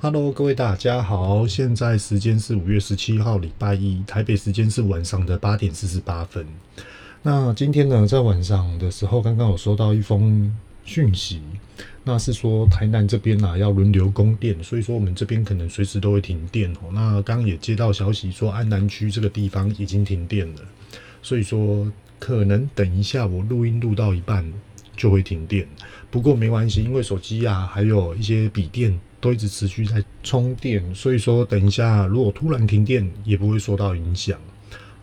Hello，各位大家好，现在时间是五月十七号礼拜一，台北时间是晚上的八点四十八分。那今天呢，在晚上的时候，刚刚有收到一封讯息，那是说台南这边啊要轮流供电，所以说我们这边可能随时都会停电哦。那刚刚也接到消息说，安南区这个地方已经停电了，所以说可能等一下我录音录到一半就会停电。不过没关系，因为手机啊还有一些笔电。都一直持续在充电，所以说等一下如果突然停电也不会受到影响。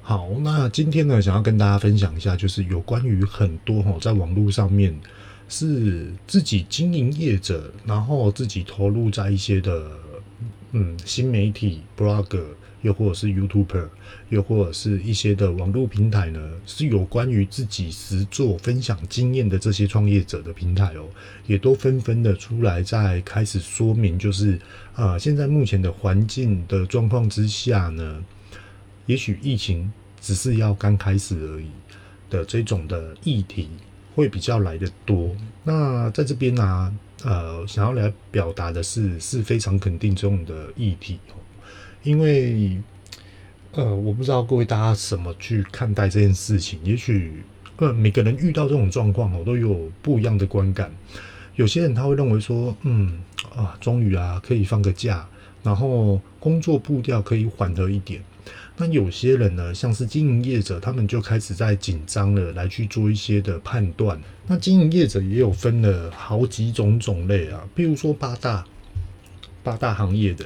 好，那今天呢，想要跟大家分享一下，就是有关于很多哈，在网络上面是自己经营业者，然后自己投入在一些的嗯新媒体 blogger。又或者是 YouTuber，又或者是一些的网络平台呢，是有关于自己实作分享经验的这些创业者的平台哦，也都纷纷的出来在开始说明，就是啊、呃，现在目前的环境的状况之下呢，也许疫情只是要刚开始而已的这种的议题会比较来得多。那在这边呢、啊，呃，想要来表达的是，是非常肯定这种的议题。因为，呃，我不知道各位大家怎么去看待这件事情。也许，呃，每个人遇到这种状况，我都有不一样的观感。有些人他会认为说，嗯，啊，终于啊，可以放个假，然后工作步调可以缓和一点。那有些人呢，像是经营业者，他们就开始在紧张了，来去做一些的判断。那经营业者也有分了好几种种类啊，比如说八大八大行业的。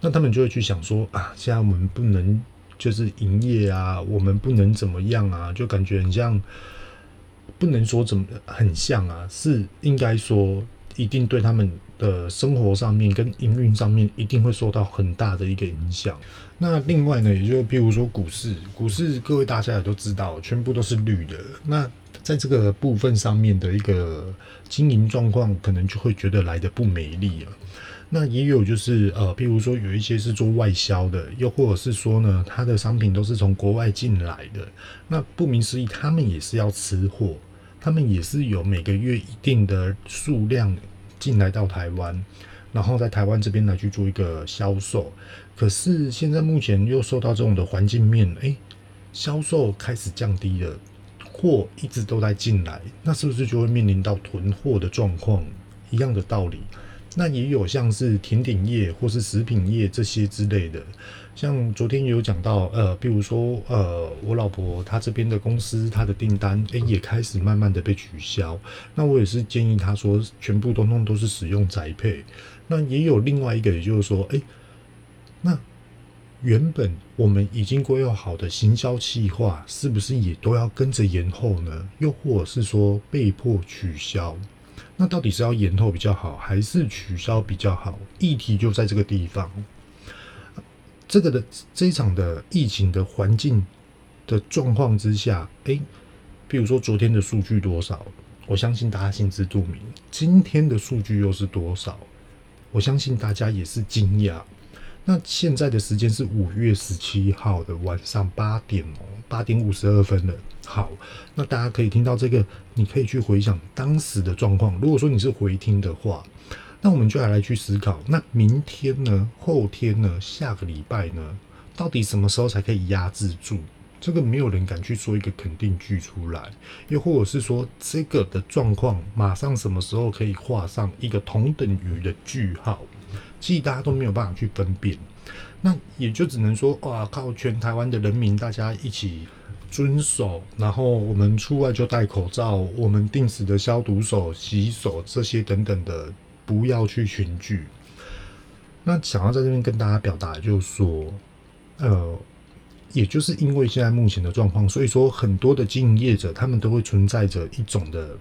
那他们就会去想说啊，现在我们不能就是营业啊，我们不能怎么样啊，就感觉很像，不能说怎么很像啊，是应该说一定对他们的生活上面跟营运上面一定会受到很大的一个影响。那另外呢，也就譬如说股市，股市各位大家也都知道，全部都是绿的。那在这个部分上面的一个经营状况，可能就会觉得来得不美丽啊。那也有就是呃，譬如说有一些是做外销的，又或者是说呢，他的商品都是从国外进来的。那顾名思义，他们也是要吃货，他们也是有每个月一定的数量进来到台湾，然后在台湾这边来去做一个销售。可是现在目前又受到这种的环境面，诶、销售开始降低了，货一直都在进来，那是不是就会面临到囤货的状况？一样的道理。那也有像是甜点业或是食品业这些之类的，像昨天有讲到，呃，比如说，呃，我老婆她这边的公司，她的订单，诶、也开始慢慢的被取消。那我也是建议她说，全部通通都是使用宅配。那也有另外一个，也就是说，诶、那原本我们已经规划好的行销计划，是不是也都要跟着延后呢？又或者是说被迫取消？那到底是要延后比较好，还是取消比较好？议题就在这个地方。这个的这一场的疫情的环境的状况之下，诶，比如说昨天的数据多少，我相信大家心知肚明。今天的数据又是多少？我相信大家也是惊讶。那现在的时间是五月十七号的晚上八点哦，八点五十二分了。好，那大家可以听到这个，你可以去回想当时的状况。如果说你是回听的话，那我们就来来去思考，那明天呢？后天呢？下个礼拜呢？到底什么时候才可以压制住？这个没有人敢去说一个肯定句出来，又或者是说这个的状况马上什么时候可以画上一个同等于的句号？其实大家都没有办法去分辨，那也就只能说哇，靠全台湾的人民大家一起遵守，然后我们出外就戴口罩，我们定时的消毒手、洗手这些等等的，不要去群聚。那想要在这边跟大家表达，就是说，呃，也就是因为现在目前的状况，所以说很多的经营业者他们都会存在着一种的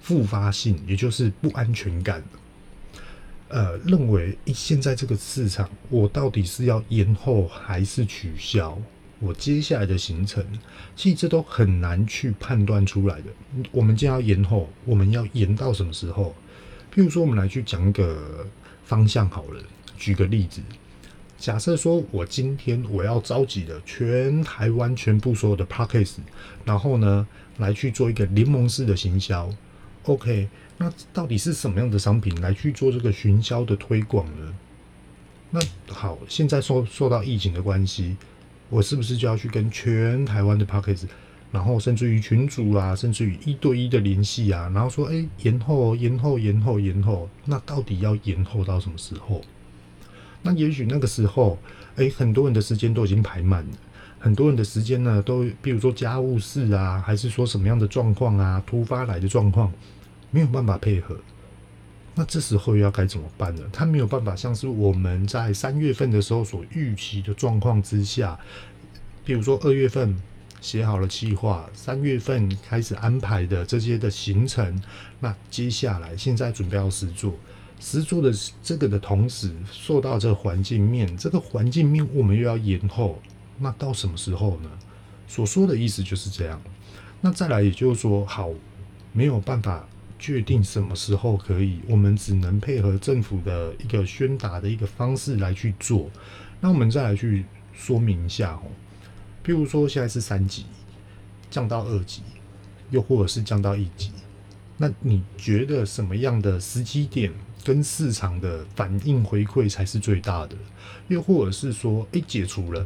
复发性，也就是不安全感。呃，认为现在这个市场，我到底是要延后还是取消？我接下来的行程，其实这都很难去判断出来的。我们将要延后，我们要延到什么时候？譬如说，我们来去讲个方向好了。举个例子，假设说我今天我要召集的全台湾全部所有的 Podcast，然后呢，来去做一个联盟式的行销。OK，那到底是什么样的商品来去做这个行销的推广呢？那好，现在受受到疫情的关系，我是不是就要去跟全台湾的 Podcast，然后甚至于群组啊，甚至于一对一的联系啊，然后说，哎，延后，延后，延后，延后，那到底要延后到什么时候？那也许那个时候，哎，很多人的时间都已经排满了，很多人的时间呢，都比如说家务事啊，还是说什么样的状况啊，突发来的状况，没有办法配合。那这时候要该怎么办呢？他没有办法像是我们在三月份的时候所预期的状况之下，比如说二月份写好了计划，三月份开始安排的这些的行程，那接下来现在准备要实做，实做的这个的同时，受到这个环境面，这个环境面我们又要延后，那到什么时候呢？所说的意思就是这样。那再来，也就是说，好，没有办法。决定什么时候可以，我们只能配合政府的一个宣达的一个方式来去做。那我们再来去说明一下哦，譬如说现在是三级，降到二级，又或者是降到一级，那你觉得什么样的时机点跟市场的反应回馈才是最大的？又或者是说，诶，解除了，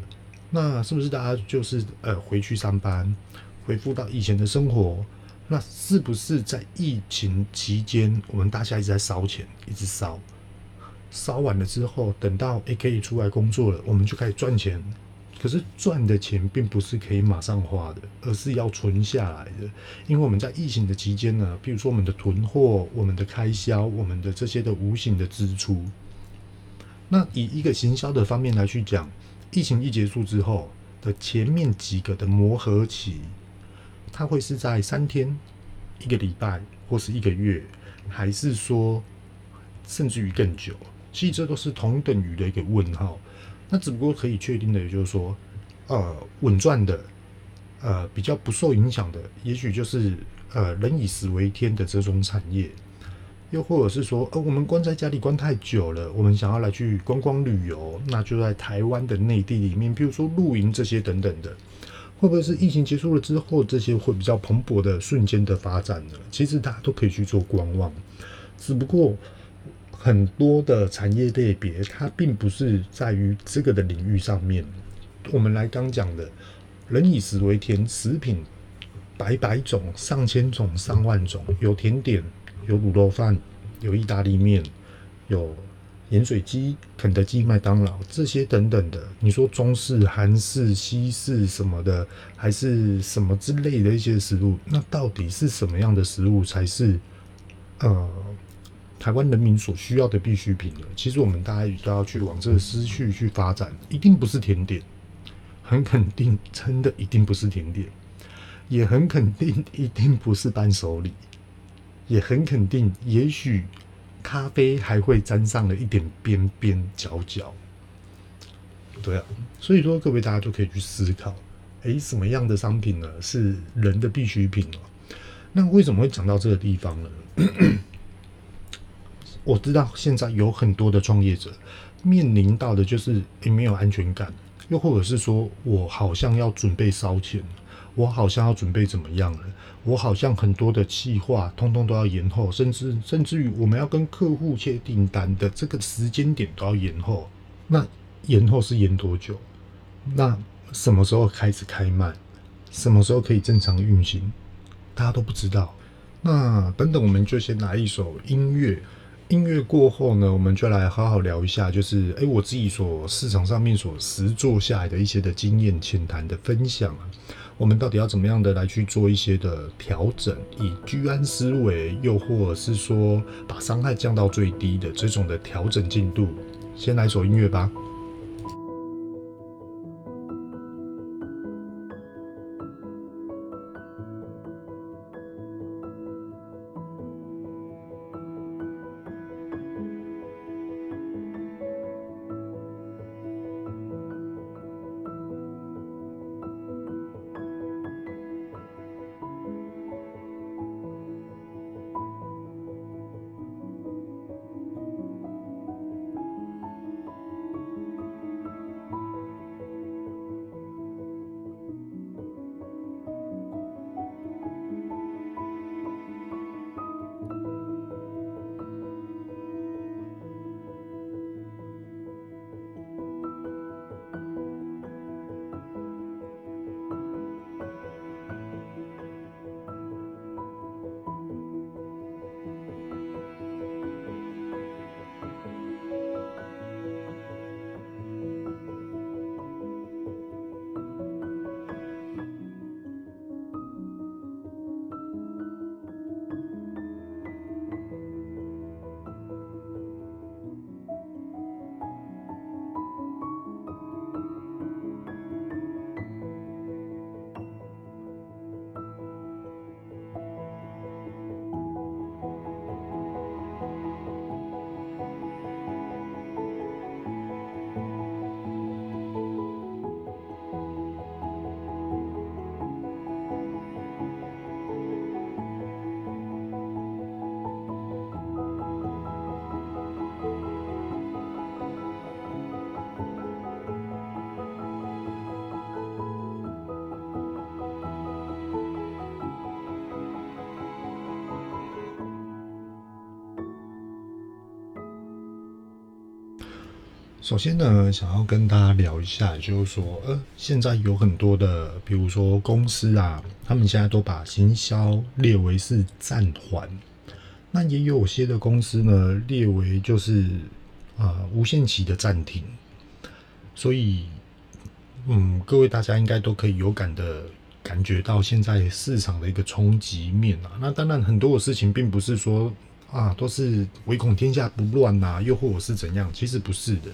那是不是大家就是呃回去上班，恢复到以前的生活？那是不是在疫情期间，我们大家一直在烧钱，一直烧，烧完了之后，等到诶可以出来工作了，我们就开始赚钱。可是赚的钱并不是可以马上花的，而是要存下来的。因为我们在疫情的期间呢，比如说我们的囤货、我们的开销、我们的这些的无形的支出。那以一个行销的方面来去讲，疫情一结束之后的前面几个的磨合期。它会是在三天、一个礼拜，或是一个月，还是说甚至于更久？其实这都是同等于的一个问号。那只不过可以确定的，也就是说，呃，稳赚的，呃，比较不受影响的，也许就是呃，人以食为天的这种产业，又或者是说，呃，我们关在家里关太久了，我们想要来去观光旅游，那就在台湾的内地里面，比如说露营这些等等的。会不会是疫情结束了之后，这些会比较蓬勃的瞬间的发展呢？其实大家都可以去做观望，只不过很多的产业类别，它并不是在于这个的领域上面。我们来刚讲的，人以食为天，食品百百种、上千种、上万种，有甜点，有卤肉饭，有意大利面，有。盐水鸡、肯德基、麦当劳这些等等的，你说中式、韩式、西式什么的，还是什么之类的一些食物，那到底是什么样的食物才是呃台湾人民所需要的必需品呢？其实我们大家都要去往这个思绪去发展，一定不是甜点，很肯定，真的一定不是甜点，也很肯定一定不是伴手礼，也很肯定，也许。咖啡还会沾上了一点边边角角，对啊，所以说各位大家就可以去思考，诶，什么样的商品呢是人的必需品哦？那为什么会讲到这个地方呢？我知道现在有很多的创业者面临到的就是诶没有安全感，又或者是说我好像要准备烧钱。我好像要准备怎么样了？我好像很多的计划通通都要延后，甚至甚至于我们要跟客户签订单的这个时间点都要延后。那延后是延多久？那什么时候开始开卖？什么时候可以正常运行？大家都不知道。那等等，我们就先来一首音乐。音乐过后呢，我们就来好好聊一下，就是诶，我自己所市场上面所实做下来的一些的经验浅谈的分享啊。我们到底要怎么样的来去做一些的调整，以居安思危，又或者是说把伤害降到最低的这种的调整进度？先来首音乐吧。首先呢，想要跟大家聊一下，就是说，呃，现在有很多的，比如说公司啊，他们现在都把行销列为是暂缓，那也有些的公司呢，列为就是啊、无限期的暂停。所以，嗯，各位大家应该都可以有感的感觉到现在市场的一个冲击面啊。那当然，很多的事情并不是说啊都是唯恐天下不乱呐、啊，又或者是怎样，其实不是的。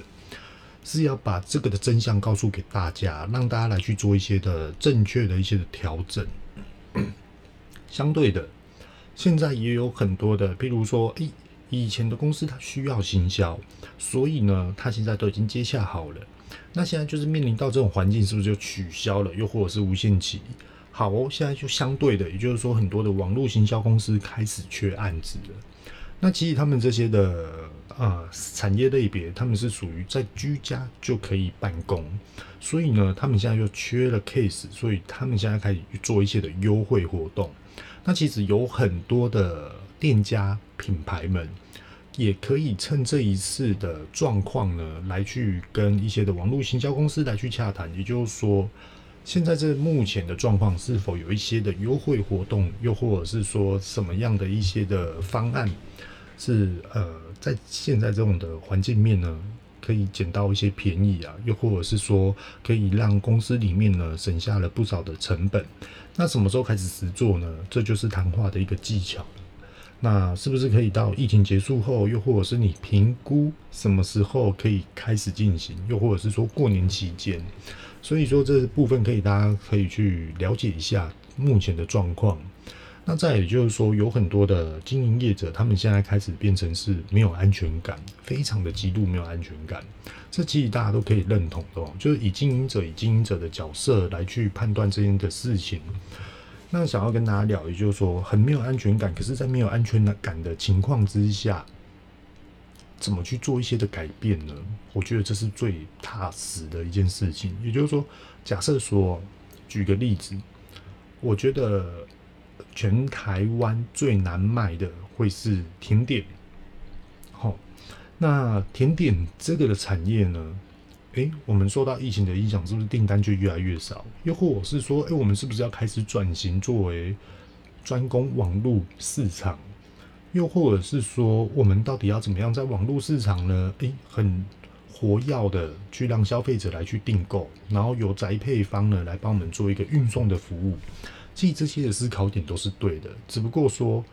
是要把这个的真相告诉给大家，让大家来去做一些的正确的一些的调整。相对的，现在也有很多的，譬如说，诶，以前的公司它需要行销，所以呢，它现在都已经接洽好了。那现在就是面临到这种环境，是不是就取消了，又或者是无限期？好哦，现在就相对的，也就是说，很多的网络行销公司开始缺案子了。那其实他们这些的、呃、产业类别，他们是属于在居家就可以办公，所以呢，他们现在又缺了 case，所以他们现在开始做一些的优惠活动。那其实有很多的店家品牌们，也可以趁这一次的状况呢，来去跟一些的网络行销公司来去洽谈，也就是说。现在这目前的状况是否有一些的优惠活动，又或者是说什么样的一些的方案，是呃在现在这种的环境面呢，可以捡到一些便宜啊，又或者是说可以让公司里面呢省下了不少的成本。那什么时候开始实做呢？这就是谈话的一个技巧。那是不是可以到疫情结束后，又或者是你评估什么时候可以开始进行，又或者是说过年期间？所以说这部分可以，大家可以去了解一下目前的状况。那再也就是说，有很多的经营业者，他们现在开始变成是没有安全感，非常的极度没有安全感。这其实大家都可以认同的，就是以经营者以经营者的角色来去判断这件的事情。那想要跟大家聊，也就是说，很没有安全感，可是，在没有安全感的情况之下。怎么去做一些的改变呢？我觉得这是最踏实的一件事情。也就是说，假设说，举个例子，我觉得全台湾最难卖的会是甜点。好，那甜点这个的产业呢？诶，我们受到疫情的影响，是不是订单就越来越少？又或者是说，诶，我们是不是要开始转型，作为专攻网络市场？又或者是说，我们到底要怎么样在网络市场呢？诶，很活跃的去让消费者来去订购，然后由宅配方呢来帮我们做一个运送的服务。其实这些的思考点都是对的，只不过说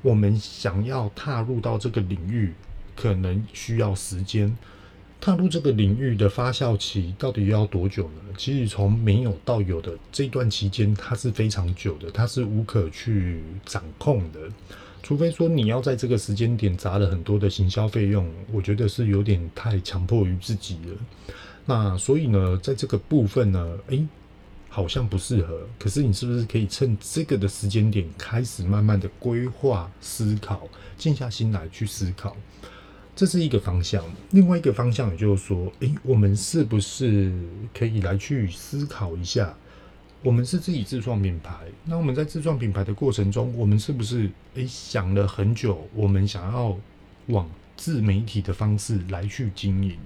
我们想要踏入到这个领域，可能需要时间。踏入这个领域的发酵期到底要多久呢？其实从没有到有的这段期间，它是非常久的，它是无可去掌控的。除非说你要在这个时间点砸了很多的行销费用，我觉得是有点太强迫于自己了。那所以呢，在这个部分呢，诶，好像不适合。可是你是不是可以趁这个的时间点开始慢慢的规划思考，静下心来去思考，这是一个方向。另外一个方向也就是说，诶，我们是不是可以来去思考一下？我们是自己自创品牌，那我们在自创品牌的过程中，我们是不是诶想了很久？我们想要往自媒体的方式来去经营。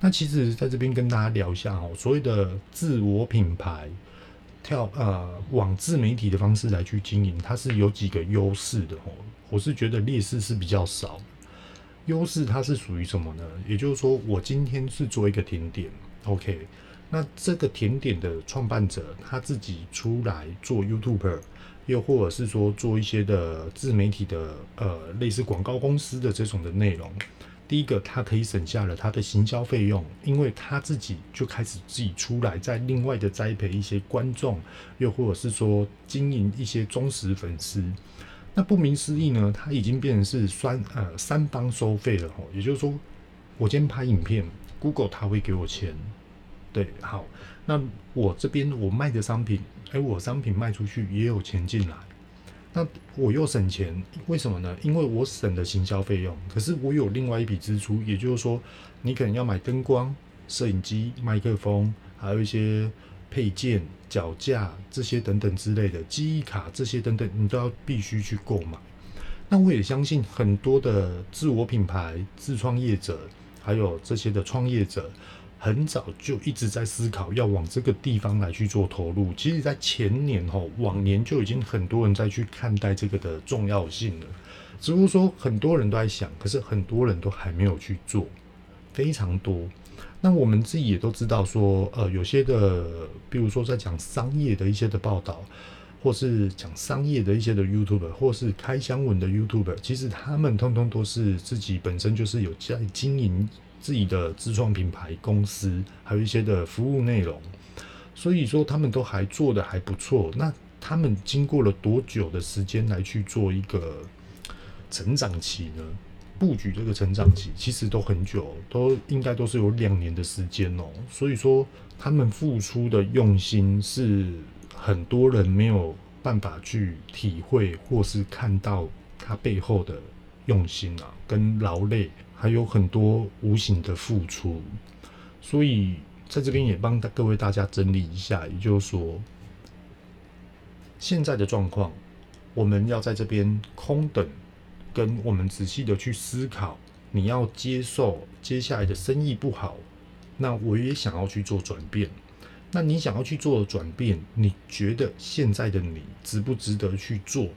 那其实在这边跟大家聊一下哦，所谓的自我品牌，跳呃往自媒体的方式来去经营，它是有几个优势的哦。我是觉得劣势是比较少，优势它是属于什么呢？也就是说，我今天是做一个甜点，OK。那这个甜点的创办者他自己出来做 YouTuber，又或者是说做一些的自媒体的呃类似广告公司的这种的内容。第一个，他可以省下了他的行销费用，因为他自己就开始自己出来，在另外的栽培一些观众，又或者是说经营一些忠实粉丝。那顾名思义呢，他已经变成是三呃三方收费了吼，也就是说，我今天拍影片，Google 他会给我钱。对，好，那我这边我卖的商品，哎，我商品卖出去也有钱进来，那我又省钱，为什么呢？因为我省了行销费用，可是我有另外一笔支出，也就是说，你可能要买灯光、摄影机、麦克风，还有一些配件、脚架这些等等之类的记忆卡这些等等，你都要必须去购买。那我也相信很多的自我品牌、自创业者。还有这些的创业者，很早就一直在思考要往这个地方来去做投入。其实，在前年吼，往年就已经很多人在去看待这个的重要性了。只不过说很多人都在想，可是很多人都还没有去做，非常多。那我们自己也都知道说，呃，有些的，比如说在讲商业的一些的报道。或是讲商业的一些的 YouTuber，或是开箱文的 YouTuber，其实他们通通都是自己本身就是有在经营自己的自创品牌公司，还有一些的服务内容，所以说他们都还做得还不错。那他们经过了多久的时间来去做一个成长期呢？布局这个成长期其实都很久，都应该都是有两年的时间哦。所以说他们付出的用心是。很多人没有办法去体会或是看到他背后的用心啊，跟劳累，还有很多无形的付出。所以在这边也帮各位大家整理一下，也就是说，现在的状况，我们要在这边空等，跟我们仔细的去思考，你要接受接下来的生意不好，那我也想要去做转变。那你想要去做转变，你觉得现在的你值不值得去做？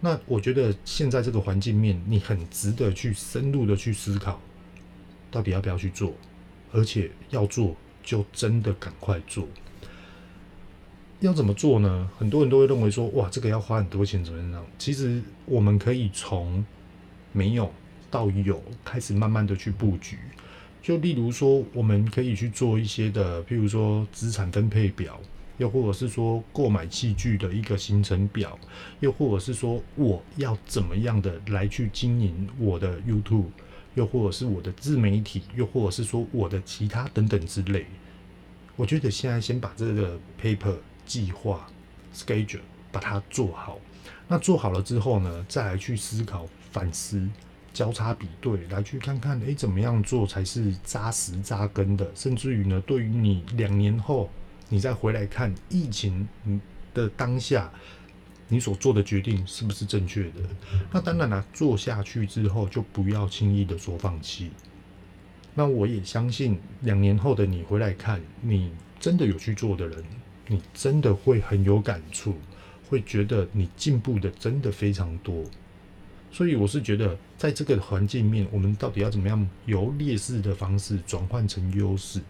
那我觉得现在这个环境面，你很值得去深入的去思考，到底要不要去做，而且要做就真的赶快做。要怎么做呢？很多人都会认为说，哇，这个要花很多钱，怎么样？其实我们可以从没有到有，开始慢慢的去布局。就例如说，我们可以去做一些的，譬如说资产分配表，又或者是说购买器具的一个行程表，又或者是说我要怎么样的来去经营我的 YouTube，又或者是我的自媒体，又或者是说我的其他等等之类。我觉得现在先把这个 paper 计划 schedule 把它做好，那做好了之后呢，再来去思考反思。交叉比对，来去看看，诶，怎么样做才是扎实扎根的？甚至于呢，对于你两年后，你再回来看疫情的当下，你所做的决定是不是正确的？那当然了，做下去之后就不要轻易的说放弃。那我也相信，两年后的你回来看，你真的有去做的人，你真的会很有感触，会觉得你进步的真的非常多。所以我是觉得，在这个环境面，我们到底要怎么样由劣势的方式转换成优势？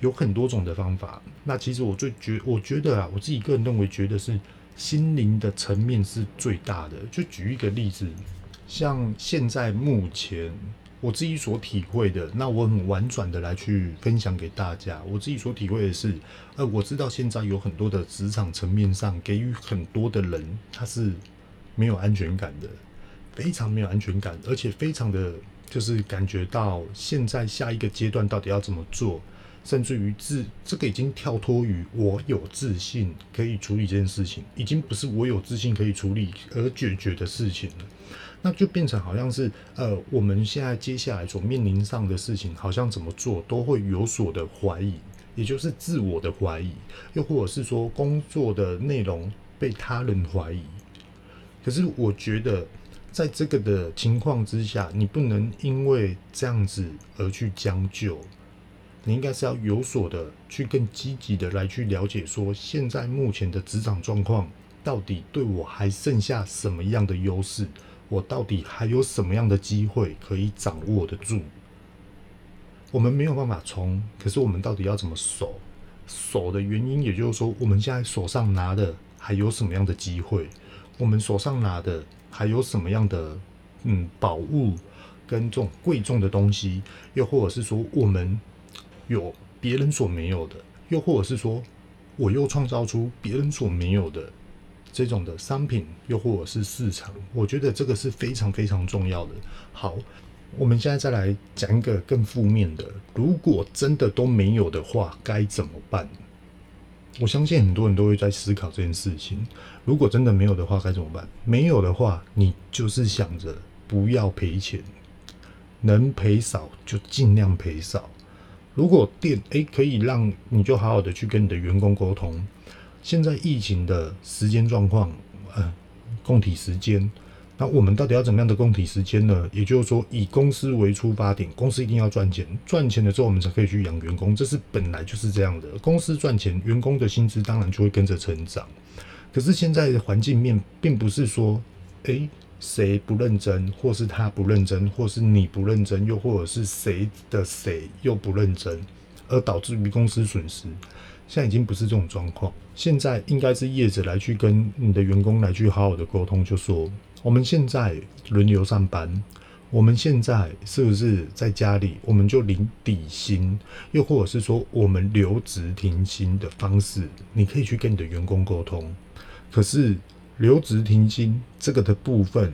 有很多种的方法。那其实我最觉，我觉得啊，我自己个人认为，觉得是心灵的层面是最大的。就举一个例子，像现在目前我自己所体会的，那我很婉转的来去分享给大家。我自己所体会的是，呃，我知道现在有很多的职场层面上，给予很多的人他是没有安全感的。非常没有安全感，而且非常的就是感觉到现在下一个阶段到底要怎么做，甚至于自这个已经跳脱于我有自信可以处理这件事情，已经不是我有自信可以处理而解决的事情了，那就变成好像是呃我们现在接下来所面临上的事情，好像怎么做都会有所的怀疑，也就是自我的怀疑，又或者是说工作的内容被他人怀疑，可是我觉得。在这个的情况之下，你不能因为这样子而去将就，你应该是要有所的去更积极的来去了解，说现在目前的职场状况到底对我还剩下什么样的优势，我到底还有什么样的机会可以掌握得住。我们没有办法冲，可是我们到底要怎么守？守的原因，也就是说，我们现在手上拿的还有什么样的机会？我们手上拿的。还有什么样的嗯宝物跟这种贵重的东西，又或者是说我们有别人所没有的，又或者是说我又创造出别人所没有的这种的商品，又或者是市场，我觉得这个是非常非常重要的。好，我们现在再来讲一个更负面的，如果真的都没有的话，该怎么办？我相信很多人都会在思考这件事情。如果真的没有的话，该怎么办？没有的话，你就是想着不要赔钱，能赔少就尽量赔少。如果店诶可以让你就好好的去跟你的员工沟通。现在疫情的时间状况，呃，供体时间，那我们到底要怎么样的供体时间呢？也就是说，以公司为出发点，公司一定要赚钱，赚钱了之后，我们才可以去养员工，这是本来就是这样的。公司赚钱，员工的薪资当然就会跟着成长。可是现在的环境面，并不是说，诶，谁不认真，或是他不认真，或是你不认真，又或者是谁的谁又不认真，而导致于公司损失。现在已经不是这种状况，现在应该是业者来去跟你的员工来去好好的沟通，就说我们现在轮流上班，我们现在是不是在家里我们就领底薪，又或者是说我们留职停薪的方式，你可以去跟你的员工沟通。可是留职停薪这个的部分，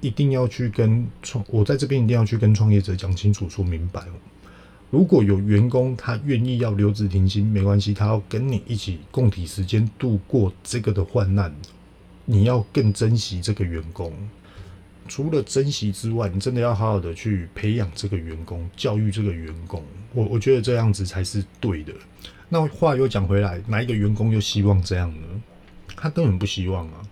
一定要去跟创，我在这边一定要去跟创业者讲清楚、说明白。如果有员工他愿意要留职停薪，没关系，他要跟你一起共体时间度过这个的患难，你要更珍惜这个员工。除了珍惜之外，你真的要好好的去培养这个员工，教育这个员工。我我觉得这样子才是对的。那话又讲回来，哪一个员工又希望这样呢？他根本不希望啊。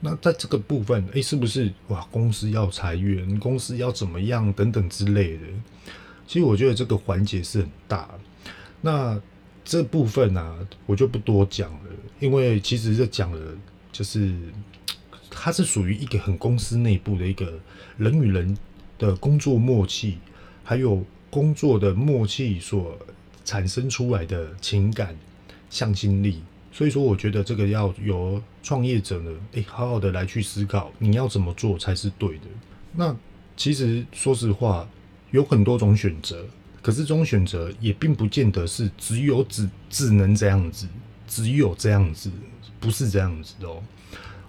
那在这个部分，诶、是不是哇？公司要裁员，公司要怎么样等等之类的。其实我觉得这个环节是很大，那这部分呢、我就不多讲了，因为其实这讲了，就是它是属于一个很公司内部的一个人与人的工作默契，还有工作的默契所产生出来的情感向心力，所以说我觉得这个要由创业者呢，诶，好好的来去思考，你要怎么做才是对的。那其实说实话。有很多种选择，可是这种选择也并不见得是只有只只能这样子，只有这样子，不是这样子的哦。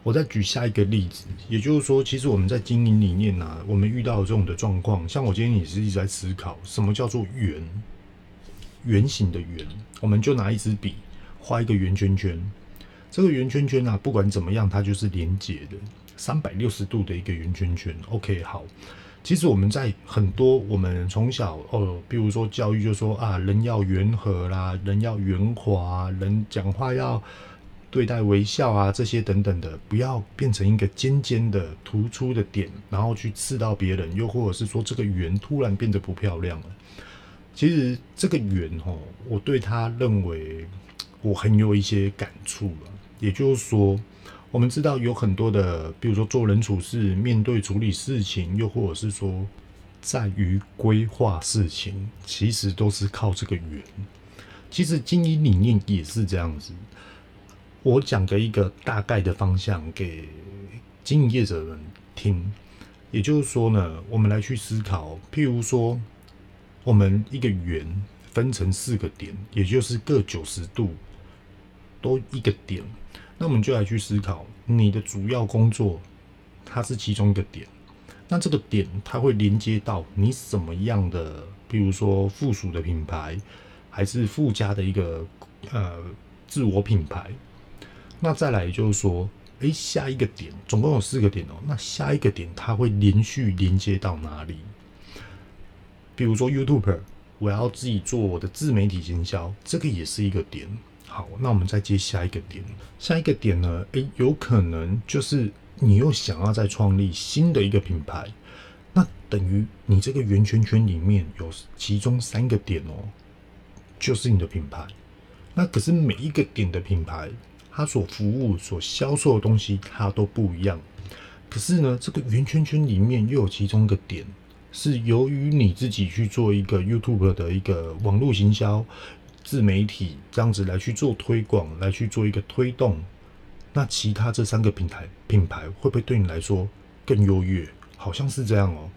我再举下一个例子，也就是说，其实我们在经营理念呢，我们遇到这种的状况，像我今天也是一直在思考，什么叫做圆？圆形的圆，我们就拿一支笔画一个圆圈圈，这个圆圈圈啊，不管怎么样，它就是连接的，三百六十度的一个圆圈圈。OK，好。其实我们在很多我们从小哦，比如说教育就说啊，人要圆和啦，人要圆滑，人讲话要对待微笑啊，这些等等的，不要变成一个尖尖的突出的点，然后去刺到别人，又或者是说这个圆突然变得不漂亮了。其实这个圆哦，我对他认为我很有一些感触了，也就是说。我们知道有很多的，比如说做人处事、面对处理事情，又或者是说在于规划事情，其实都是靠这个圆。其实经营理念也是这样子。我讲个一个大概的方向给经营业者们听，也就是说呢，我们来去思考，譬如说，我们一个圆分成四个点，也就是各九十度，都一个点。那我们就来去思考，你的主要工作，它是其中一个点。那这个点，它会连接到你什么样的，比如说附属的品牌，还是附加的一个呃自我品牌。那再来就是说，诶，下一个点，总共有四个点哦。那下一个点，它会连续连接到哪里？比如说 YouTuber，我要自己做我的自媒体营销，这个也是一个点。好，那我们再接下一个点。下一个点呢？诶，有可能就是你又想要再创立新的一个品牌，那等于你这个圆圈圈里面有其中三个点哦，就是你的品牌。那可是每一个点的品牌，它所服务、所销售的东西，它都不一样。可是呢，这个圆圈圈里面又有其中一个点，是由于你自己去做一个 YouTube 的一个网络行销。自媒体这样子来去做推广，来去做一个推动，那其他这三个平台品牌会不会对你来说更优越？好像是这样哦。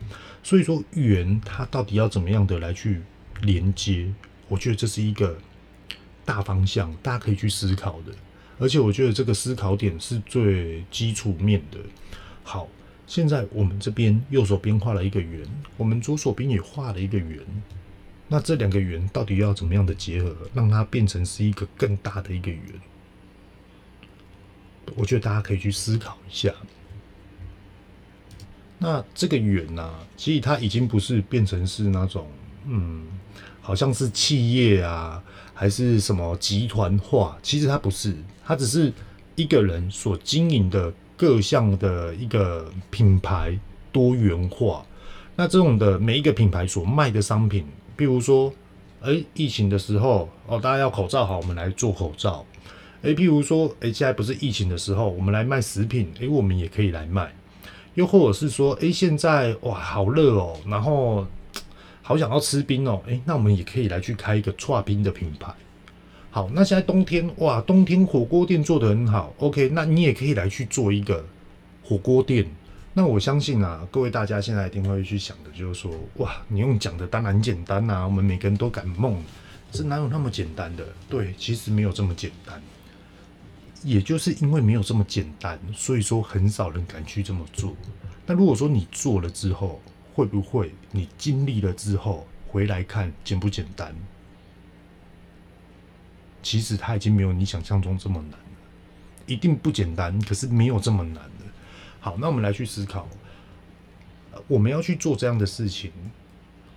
所以说，圆它到底要怎么样的来去连接？我觉得这是一个大方向，大家可以去思考的。而且我觉得这个思考点是最基础面的。好，现在我们这边右手边画了一个圆，我们左手边也画了一个圆。那这两个圆到底要怎么样的结合，让它变成是一个更大的一个圆？我觉得大家可以去思考一下。那这个圆呢、其实它已经不是变成是那种，嗯，好像是企业啊，还是什么集团化？其实它不是，它只是一个人所经营的各项的一个品牌多元化。那这种的每一个品牌所卖的商品，比如说，哎，疫情的时候哦，大家要口罩好，我们来做口罩。哎，譬如说，哎，现在不是疫情的时候，我们来卖食品，哎，我们也可以来卖。又或者是说，哎，现在哇，好热哦，然后好想要吃冰哦，哎，那我们也可以来去开一个剉冰的品牌。好，那现在冬天哇，冬天火锅店做得很好，OK，那你也可以来去做一个火锅店。那我相信啊，各位大家现在一定会去想的，就是说，哇，你用讲的当然简单啊，我们每个人都敢梦，是哪有那么简单的？对，其实没有这么简单。也就是因为没有这么简单，所以说很少人敢去这么做。那如果说你做了之后，会不会你经历了之后回来看简不简单？其实它已经没有你想象中这么难了，一定不简单，可是没有这么难的。好，那我们来去思考，我们要去做这样的事情，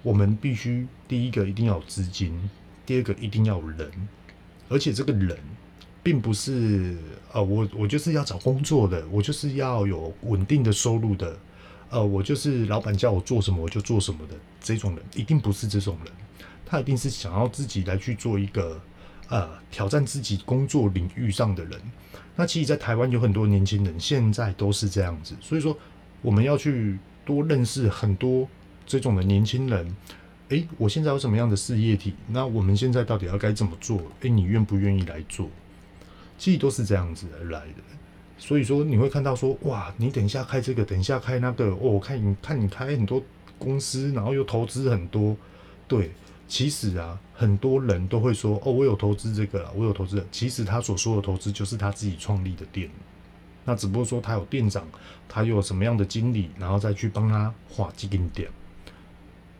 我们必须第一个一定要有资金，第二个一定要有人，而且这个人并不是呃，我我就是要找工作的，我就是要有稳定的收入的，呃，我就是老板叫我做什么我就做什么的这种人，一定不是这种人，他一定是想要自己来去做一个呃挑战自己工作领域上的人。那其实，在台湾有很多年轻人，现在都是这样子。所以说，我们要去多认识很多这种的年轻人。诶，我现在有什么样的事业体？那我们现在到底要该怎么做？诶，你愿不愿意来做？其实都是这样子而来的。所以说，你会看到说，哇，你等一下开这个，等一下开那个。哦，我看你看你开很多公司，然后又投资很多，对。其实啊，很多人都会说：“哦，我有投资这个，我有投资。”其实他所说的投资就是他自己创立的店，那只不过说他有店长，他又有什么样的经理，然后再去帮他画基金点。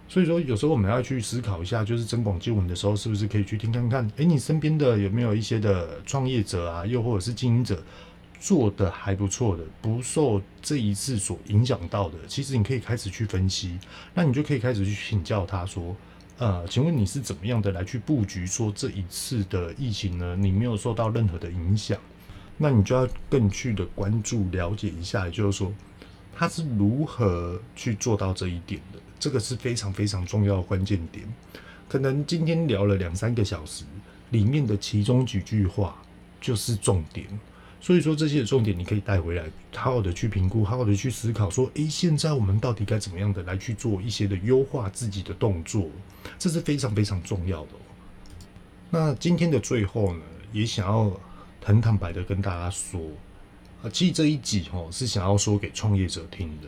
所以说，有时候我们要去思考一下，就是增广见闻的时候，是不是可以去听看看？诶，你身边的有没有一些的创业者啊，又或者是经营者做的还不错的，不受这一次所影响到的，其实你可以开始去分析，那你就可以开始去请教他说。呃，请问你是怎么样的来去布局？说这一次的疫情呢，你没有受到任何的影响，那你就要更去的关注了解一下，也就是说他是如何去做到这一点的，这个是非常非常重要的关键点。可能今天聊了两三个小时，里面的其中几句话就是重点。所以说这些重点你可以带回来，好好的去评估，好好的去思考，说，诶，现在我们到底该怎么样的来去做一些的优化自己的动作，这是非常非常重要的。那今天的最后呢，也想要很坦白的跟大家说，啊，其实这一集哦是想要说给创业者听的，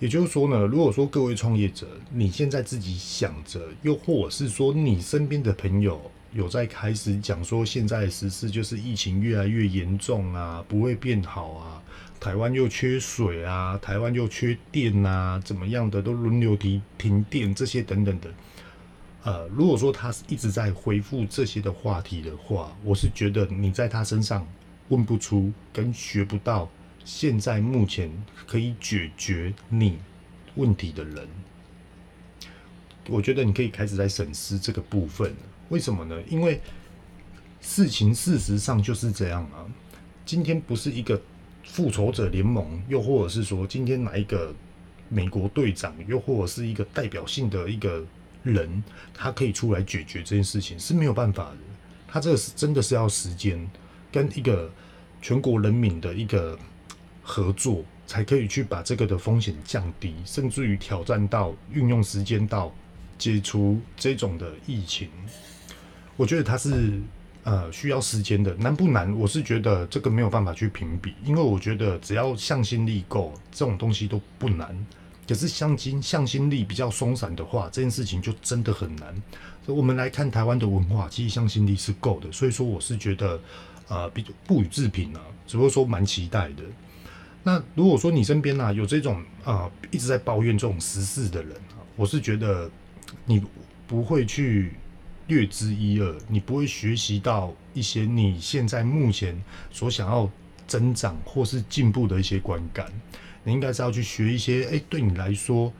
也就是说呢，如果说各位创业者，你现在自己想着，又或者是说你身边的朋友。有在开始讲说，现在的时事就是疫情越来越严重啊，不会变好啊，台湾又缺水啊，台湾又缺电啊，怎么样的都轮流停停电这些等等的。呃，如果说他是一直在回复这些的话题的话，我是觉得你在他身上问不出跟学不到现在目前可以解决你问题的人，我觉得你可以开始在审视这个部分。为什么呢？因为事情事实上就是这样啊。今天不是一个复仇者联盟，又或者是说今天哪一个美国队长，又或者是一个代表性的一个人，他可以出来解决这件事情是没有办法的。他这个是真的是要时间跟一个全国人民的一个合作，才可以去把这个的风险降低，甚至于挑战到运用时间到解除这种的疫情。我觉得它是呃需要时间的，难不难？我是觉得这个没有办法去评比，因为我觉得只要向心力够，这种东西都不难。可是向心向心力比较松散的话，这件事情就真的很难。所以我们来看台湾的文化，其实向心力是够的，所以说我是觉得呃比不予置评啊，只不过说蛮期待的。那如果说你身边啊有这种啊、呃、一直在抱怨这种时事的人，我是觉得你不会去。略知一二，你不会学习到一些你现在目前所想要增长或是进步的一些观感。你应该是要去学一些，诶，对你来说，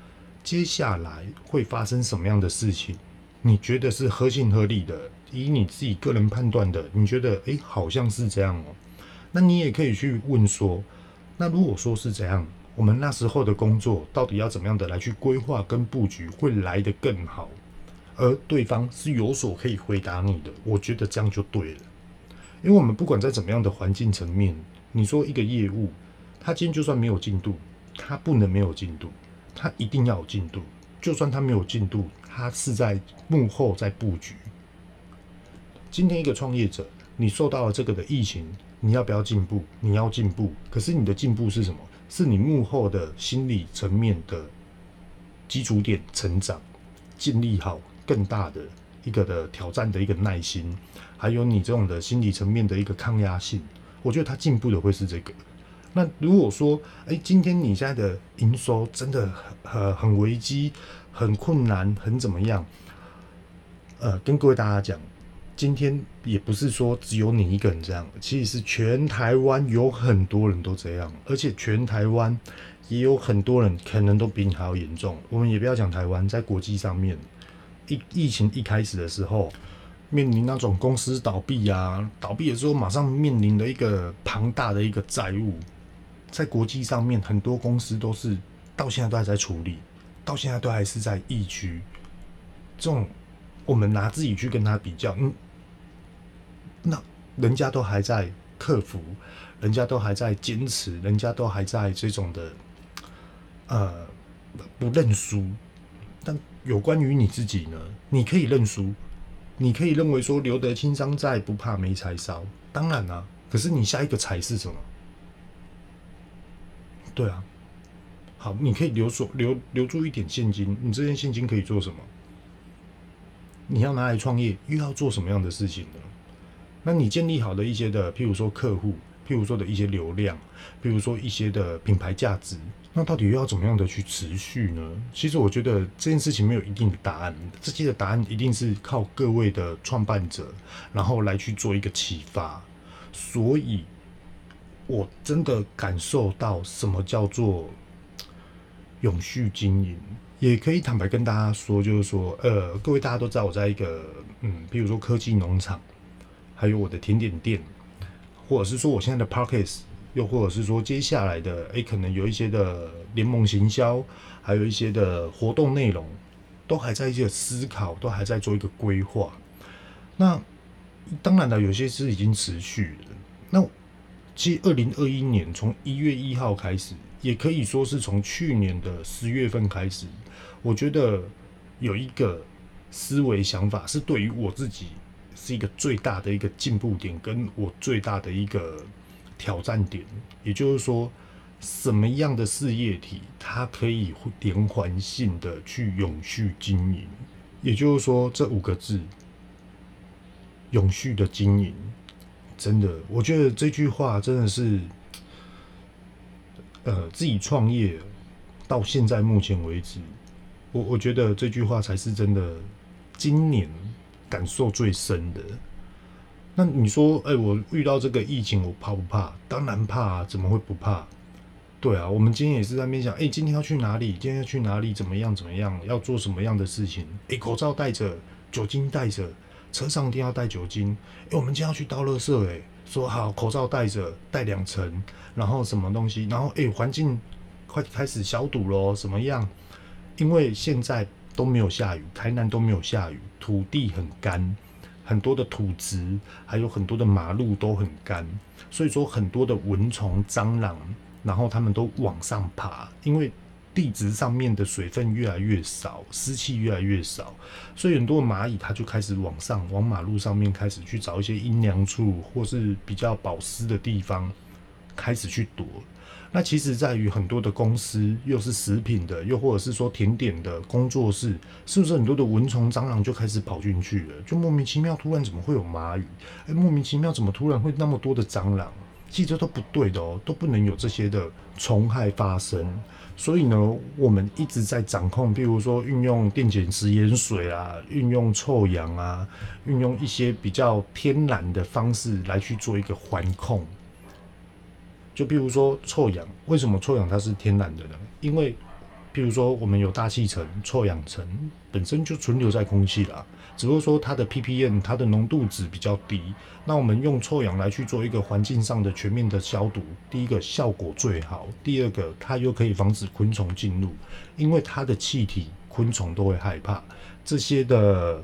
接下来会发生什么样的事情？你觉得是合情合理的，以你自己个人判断的，你觉得，诶，好像是这样哦。那你也可以去问说，那如果说是这样，我们那时候的工作到底要怎么样的来去规划跟布局，会来得更好，而对方是有所可以回答你的，我觉得这样就对了。因为我们不管在怎么样的环境层面，你说一个业务，他今天就算没有进度，他不能没有进度，他一定要有进度。就算他没有进度，他是在幕后在布局。今天一个创业者，你受到了这个的疫情，你要不要进步？你要进步，可是你的进步是什么？是你幕后的心理层面的基础点成长，建立好更大的一个的挑战的一个耐心，还有你这种的心理层面的一个抗压性。我觉得他进步的会是这个。那如果说，哎，今天你现在的营收真的很很危机、很困难、很怎么样？呃，跟各位大家讲，今天也不是说只有你一个人这样，其实是全台湾有很多人都这样，而且全台湾也有很多人可能都比你还要严重。我们也不要讲台湾，在国际上面，疫疫情一开始的时候。面临那种公司倒闭啊，倒闭的时候马上面临的一个庞大的一个债务，在国际上面很多公司都是到现在都还在处理，到现在都还是在疫区。这种我们拿自己去跟他比较，嗯，那人家都还在克服，人家都还在坚持，人家都还在这种的呃不认输。但有关于你自己呢？你可以认输。你可以认为说留得青山在，不怕没柴烧。当然啦、可是你下一个柴是什么？对啊，好，你可以留所留留住一点现金。你这些现金可以做什么？你要拿来创业，又要做什么样的事情呢？那你建立好的一些的，譬如说客户，譬如说的一些流量，譬如说一些的品牌价值。那到底又要怎么样的去持续呢？其实我觉得这件事情没有一定的答案，这些的答案一定是靠各位的创办者，然后来去做一个启发。所以，我真的感受到什么叫做永续经营，也可以坦白跟大家说，就是说，呃，各位大家都知道我在一个，嗯，比如说科技农场，还有我的甜点店，或者是说我现在的 Podcast 又或者是说，接下来的诶、可能有一些的联盟行销，还有一些的活动内容，都还在一些思考，都还在做一个规划。那当然了，有些是已经持续了。那其实二零二一年从一月一号开始，也可以说是从去年的十月份开始，我觉得有一个思维想法，是对于我自己是一个最大的一个进步点，跟我最大的一个。挑战点，也就是说，什么样的事业体它可以连环性的去永续经营？也就是说，这五个字“永续的经营”，真的，我觉得这句话真的是，呃，自己创业到现在目前为止，我我觉得这句话才是真的，今年感受最深的。那你说，哎、我遇到这个疫情，我怕不怕？当然怕啊，怎么会不怕？对啊，我们今天也是在那边想，哎、今天要去哪里？今天要去哪里？怎么样？怎么样？要做什么样的事情？哎、口罩戴着，酒精带着，车上一定要带酒精。哎、我们今天要去倒垃圾，哎，说好，口罩戴着，戴两层，然后什么东西？然后哎，环、境快开始消毒喽，怎么样？因为现在都没有下雨，台南都没有下雨，土地很干。很多的土质，还有很多的马路都很干，所以说很多的蚊虫、蟑螂，然后他们都往上爬，因为地质上面的水分越来越少，湿气越来越少，所以很多蚂蚁它就开始往上，往马路上面开始去找一些阴凉处或是比较保湿的地方，开始去躲。那其实在于很多的公司，又是食品的，又或者是说甜点的工作室，是不是很多的蚊虫、蟑螂就开始跑进去了？就莫名其妙，突然怎么会有蚂蚁？哎，莫名其妙，怎么突然会那么多的蟑螂？其实这都不对的哦，都不能有这些的虫害发生。所以呢，我们一直在掌控，比如说运用电解食盐水啊，运用臭氧啊，运用一些比较天然的方式来去做一个环控。就比如说臭氧，为什么臭氧它是天然的呢？因为譬如说我们有大气层、臭氧层，本身就存留在空气啦。只不过说它的 ppm 它的浓度值比较低，那我们用臭氧来去做一个环境上的全面的消毒，第一个效果最好，第二个它又可以防止昆虫进入，因为它的气体昆虫都会害怕这些的。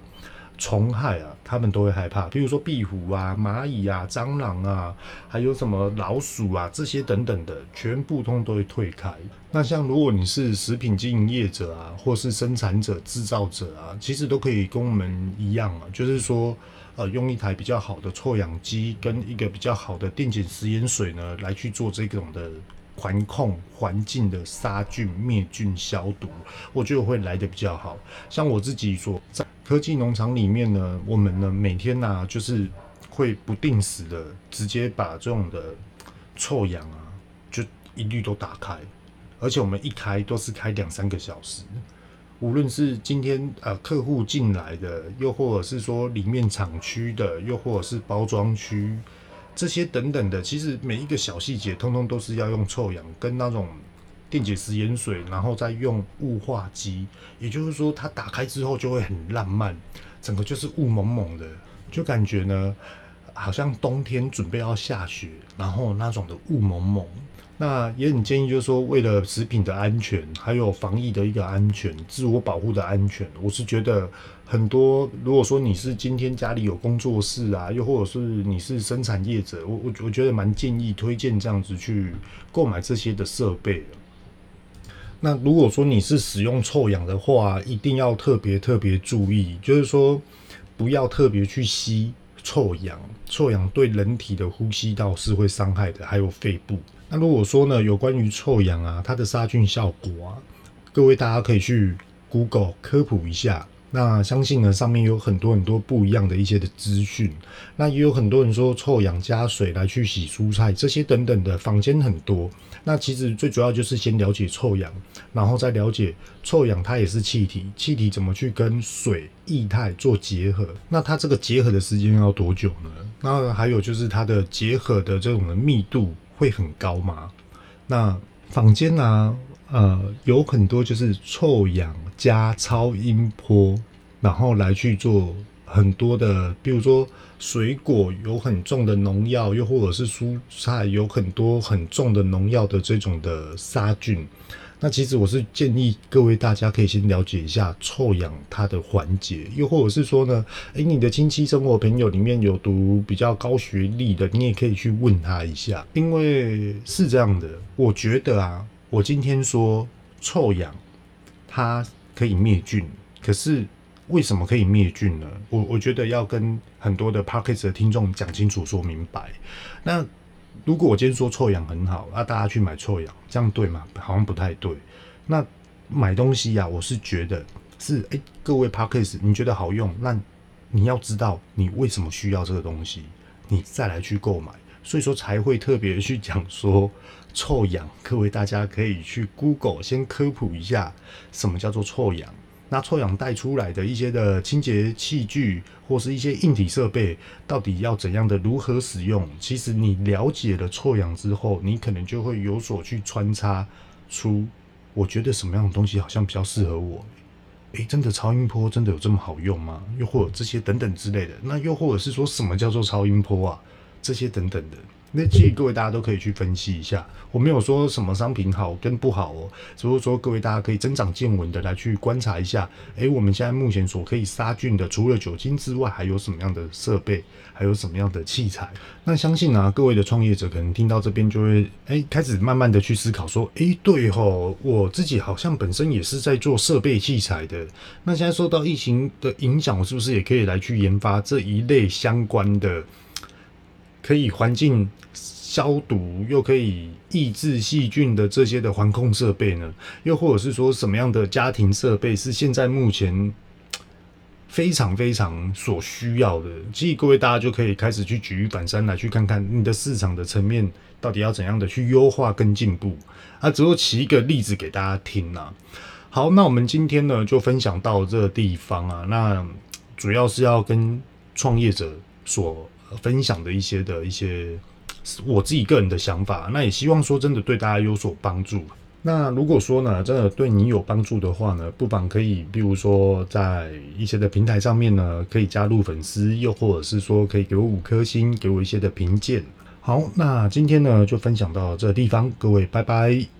虫害啊，他们都会害怕，比如说壁虎啊、蚂蚁啊、蟑螂啊，还有什么老鼠啊，这些等等的，全部通都会退开。那像如果你是食品经营业者啊，或是生产者、制造者啊，其实都可以跟我们一样啊，就是说，呃，用一台比较好的臭氧机跟一个比较好的电解食盐水呢，来去做这种的环控环境的杀菌、灭菌、消毒，我觉得会来得比较好。像我自己所在。科技农场里面呢，我们呢每天呢、就是会不定时的直接把这种的臭氧啊，就一律都打开，而且我们一开都是开两三个小时。无论是今天呃客户进来的，又或者是说里面厂区的，又或者是包装区这些等等的，其实每一个小细节，通通都是要用臭氧跟那种。电解食盐水，然后再用雾化机，也就是说，它打开之后就会很浪漫，整个就是雾蒙蒙的，就感觉呢，好像冬天准备要下雪，然后那种的雾蒙蒙。那也很建议，就是说，为了食品的安全，还有防疫的一个安全，自我保护的安全，我是觉得很多。如果说你是今天家里有工作室啊，又或者是你是生产业者，我我我觉得蛮建议推荐这样子去购买这些的设备。那如果说你是使用臭氧的话，一定要特别特别注意，就是说不要特别去吸臭氧，臭氧对人体的呼吸道是会伤害的，还有肺部。那如果说呢，有关于臭氧啊，它的杀菌效果啊，各位大家可以去 Google 科普一下。那相信呢，上面有很多很多不一样的一些的资讯。那也有很多人说臭氧加水来去洗蔬菜，这些等等的坊间很多。那其实最主要就是先了解臭氧，然后再了解臭氧它也是气体，气体怎么去跟水液态做结合？那它这个结合的时间要多久呢？那还有就是它的结合的这种的密度会很高吗？那坊间呢，呃，有很多就是臭氧。加超音波，然后来去做很多的，比如说水果有很重的农药，又或者是蔬菜有很多很重的农药的这种的杀菌。那其实我是建议各位大家可以先了解一下臭氧它的环节，又或者是说呢，诶，你的亲戚、生活朋友里面有读比较高学历的，你也可以去问他一下，因为是这样的，我觉得啊，我今天说臭氧，它。可以灭菌，可是为什么可以灭菌呢？我我觉得要跟很多的 Podcast 的听众讲清楚、说明白。那如果我今天说臭氧很好，那、大家去买臭氧，这样对吗？好像不太对。那买东西呀、我是觉得是，哎、各位 Podcast，你觉得好用，那你要知道你为什么需要这个东西，你再来去购买。所以说才会特别去讲说臭氧，各位大家可以去 Google 先科普一下什么叫做臭氧。那臭氧带出来的一些的清洁器具或是一些硬体设备，到底要怎样的如何使用？其实你了解了臭氧之后，你可能就会有所去穿插出，我觉得什么样的东西好像比较适合我。诶，真的超音波真的有这么好用吗？又或者这些等等之类的。那又或者是说什么叫做超音波啊？这些等等的，那建议各位大家都可以去分析一下。我没有说什么商品好跟不好哦，只是说各位大家可以增长见闻的来去观察一下。诶，我们现在目前所可以杀菌的，除了酒精之外，还有什么样的设备，还有什么样的器材？那相信啊，各位的创业者可能听到这边就会诶开始慢慢的去思考说，诶，对吼，我自己好像本身也是在做设备器材的。那现在受到疫情的影响，我是不是也可以来去研发这一类相关的？可以环境消毒，又可以抑制细菌的这些的环控设备呢？又或者是说什么样的家庭设备是现在目前非常非常所需要的？其实各位大家就可以开始去举一反三来去看看你的市场的层面到底要怎样的去优化跟进步啊！只有起一个例子给大家听啊。好，那我们今天呢就分享到这个地方啊。那主要是要跟创业者所。分享的一些的一些我自己个人的想法，那也希望说真的对大家有所帮助。那如果说呢，真的对你有帮助的话呢，不妨可以，比如说在一些的平台上面呢，可以加入粉丝，又或者是说可以给我五颗星，给我一些的评鉴。好，那今天呢就分享到这地方，各位拜拜。